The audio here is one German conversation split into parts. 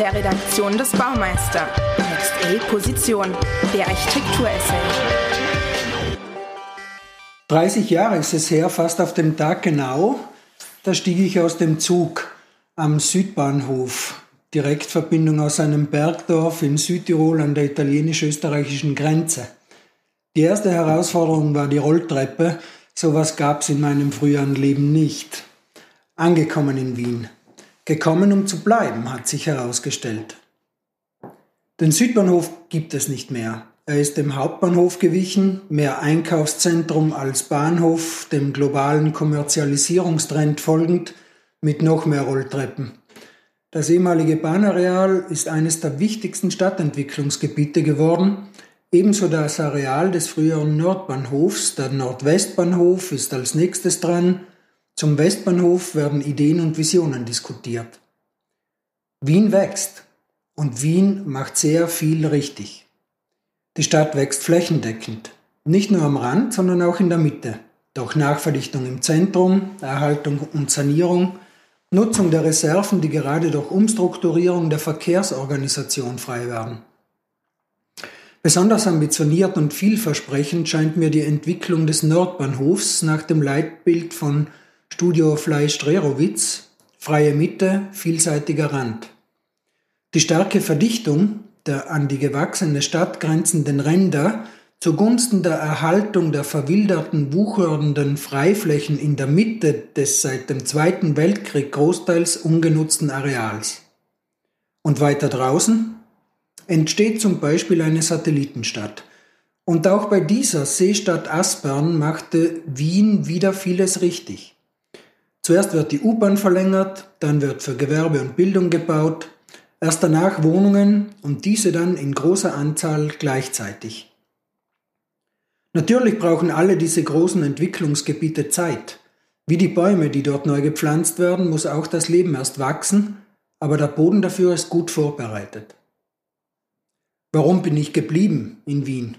der Redaktion des Baumeister. Next A Position, der Architekturessay. 30 Jahre ist es her, fast auf dem Tag genau. Da stieg ich aus dem Zug am Südbahnhof. Direktverbindung aus einem Bergdorf in Südtirol an der italienisch-österreichischen Grenze. Die erste Herausforderung war die Rolltreppe. Sowas gab's in meinem früheren Leben nicht. Angekommen in Wien. Gekommen, um zu bleiben, hat sich herausgestellt. Den Südbahnhof gibt es nicht mehr. Er ist dem Hauptbahnhof gewichen, mehr Einkaufszentrum als Bahnhof, dem globalen Kommerzialisierungstrend folgend, mit noch mehr Rolltreppen. Das ehemalige Bahnareal ist eines der wichtigsten Stadtentwicklungsgebiete geworden, ebenso das Areal des früheren Nordbahnhofs, der Nordwestbahnhof ist als nächstes dran, zum Westbahnhof werden Ideen und Visionen diskutiert. Wien wächst und Wien macht sehr viel richtig. Die Stadt wächst flächendeckend, nicht nur am Rand, sondern auch in der Mitte. Durch Nachverdichtung im Zentrum, Erhaltung und Sanierung, Nutzung der Reserven, die gerade durch Umstrukturierung der Verkehrsorganisation frei werden. Besonders ambitioniert und vielversprechend scheint mir die Entwicklung des Nordbahnhofs nach dem Leitbild von Studio Fleisch-Strerowitz, freie Mitte, vielseitiger Rand. Die starke Verdichtung der an die gewachsene Stadt grenzenden Ränder zugunsten der Erhaltung der verwilderten, wuchernden Freiflächen in der Mitte des seit dem Zweiten Weltkrieg großteils ungenutzten Areals. Und weiter draußen entsteht zum Beispiel eine Satellitenstadt. Und auch bei dieser Seestadt Aspern machte Wien wieder vieles richtig. Zuerst wird die U-Bahn verlängert, dann wird für Gewerbe und Bildung gebaut, erst danach Wohnungen und diese dann in großer Anzahl gleichzeitig. Natürlich brauchen alle diese großen Entwicklungsgebiete Zeit. Wie die Bäume, die dort neu gepflanzt werden, muss auch das Leben erst wachsen, aber der Boden dafür ist gut vorbereitet. Warum bin ich geblieben in Wien?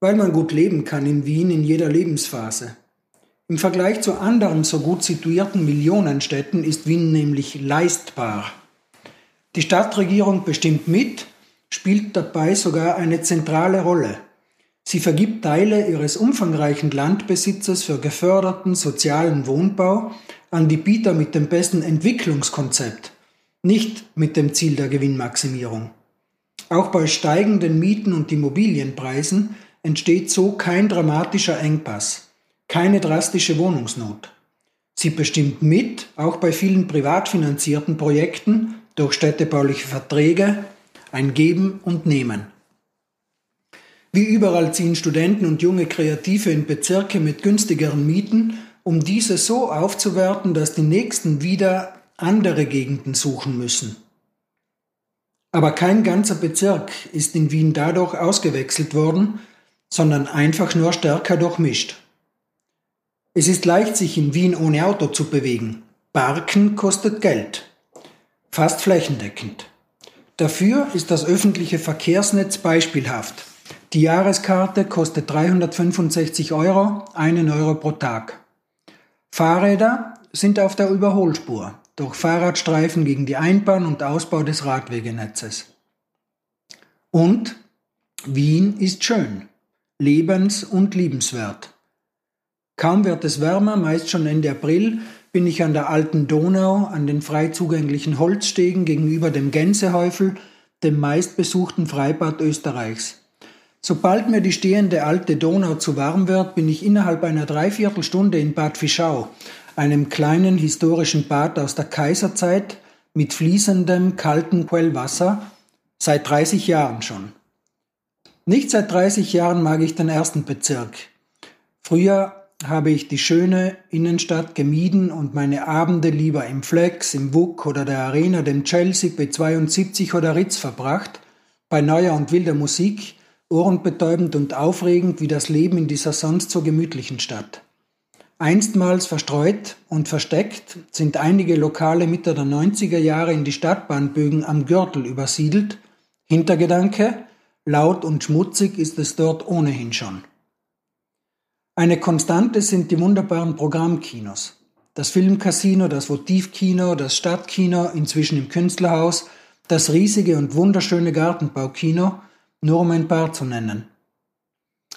Weil man gut leben kann in Wien in jeder Lebensphase. Im Vergleich zu anderen so gut situierten Millionenstädten ist Wien nämlich leistbar. Die Stadtregierung bestimmt mit, spielt dabei sogar eine zentrale Rolle. Sie vergibt Teile ihres umfangreichen Landbesitzes für geförderten sozialen Wohnbau an die Bieter mit dem besten Entwicklungskonzept, nicht mit dem Ziel der Gewinnmaximierung. Auch bei steigenden Mieten und Immobilienpreisen entsteht so kein dramatischer Engpass keine drastische Wohnungsnot. Sie bestimmt mit, auch bei vielen privat finanzierten Projekten durch städtebauliche Verträge, ein Geben und Nehmen. Wie überall ziehen Studenten und junge Kreative in Bezirke mit günstigeren Mieten, um diese so aufzuwerten, dass die Nächsten wieder andere Gegenden suchen müssen. Aber kein ganzer Bezirk ist in Wien dadurch ausgewechselt worden, sondern einfach nur stärker durchmischt. Es ist leicht, sich in Wien ohne Auto zu bewegen. Parken kostet Geld. Fast flächendeckend. Dafür ist das öffentliche Verkehrsnetz beispielhaft. Die Jahreskarte kostet 365 Euro, einen Euro pro Tag. Fahrräder sind auf der Überholspur, durch Fahrradstreifen gegen die Einbahn und Ausbau des Radwegenetzes. Und Wien ist schön, lebens- und liebenswert. Kaum wird es wärmer, meist schon Ende April, bin ich an der alten Donau, an den frei zugänglichen Holzstegen gegenüber dem Gänsehäufel, dem meistbesuchten Freibad Österreichs. Sobald mir die stehende alte Donau zu warm wird, bin ich innerhalb einer Dreiviertelstunde in Bad Fischau, einem kleinen historischen Bad aus der Kaiserzeit mit fließendem, kalten Quellwasser, seit 30 Jahren schon. Nicht seit 30 Jahren mag ich den ersten Bezirk. Früher habe ich die schöne Innenstadt gemieden und meine Abende lieber im Flex, im WUK oder der Arena, dem Chelsea, B72 oder Ritz verbracht, bei neuer und wilder Musik, ohrenbetäubend und aufregend wie das Leben in dieser sonst so gemütlichen Stadt. Einstmals verstreut und versteckt sind einige Lokale Mitte der 90er Jahre in die Stadtbahnbögen am Gürtel übersiedelt. Hintergedanke, laut und schmutzig ist es dort ohnehin schon. Eine Konstante sind die wunderbaren Programmkinos. Das Filmcasino, das Votivkino, das Stadtkino, inzwischen im Künstlerhaus, das riesige und wunderschöne Gartenbaukino, nur um ein paar zu nennen.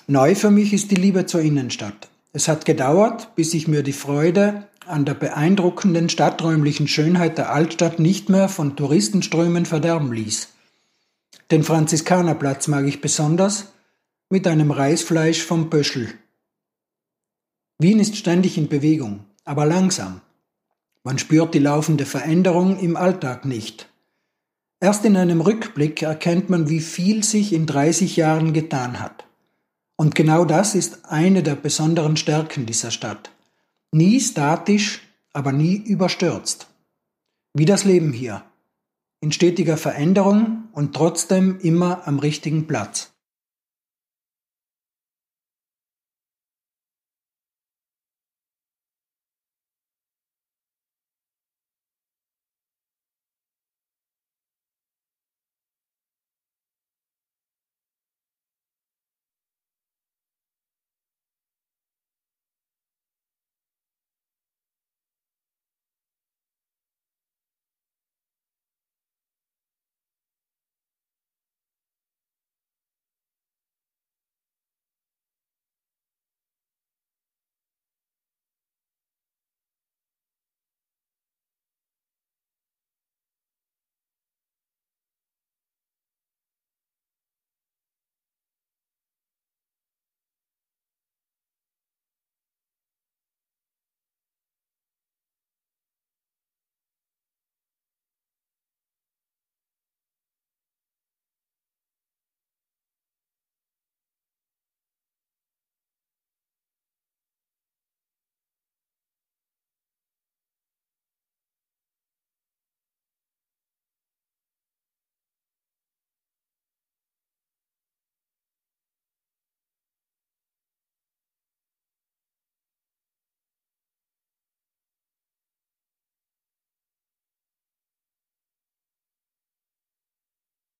Neu für mich ist die Liebe zur Innenstadt. Es hat gedauert, bis ich mir die Freude an der beeindruckenden stadträumlichen Schönheit der Altstadt nicht mehr von Touristenströmen verderben ließ. Den Franziskanerplatz mag ich besonders mit einem Reisfleisch vom Böschel. Wien ist ständig in Bewegung, aber langsam. Man spürt die laufende Veränderung im Alltag nicht. Erst in einem Rückblick erkennt man, wie viel sich in 30 Jahren getan hat. Und genau das ist eine der besonderen Stärken dieser Stadt. Nie statisch, aber nie überstürzt. Wie das Leben hier. In stetiger Veränderung und trotzdem immer am richtigen Platz.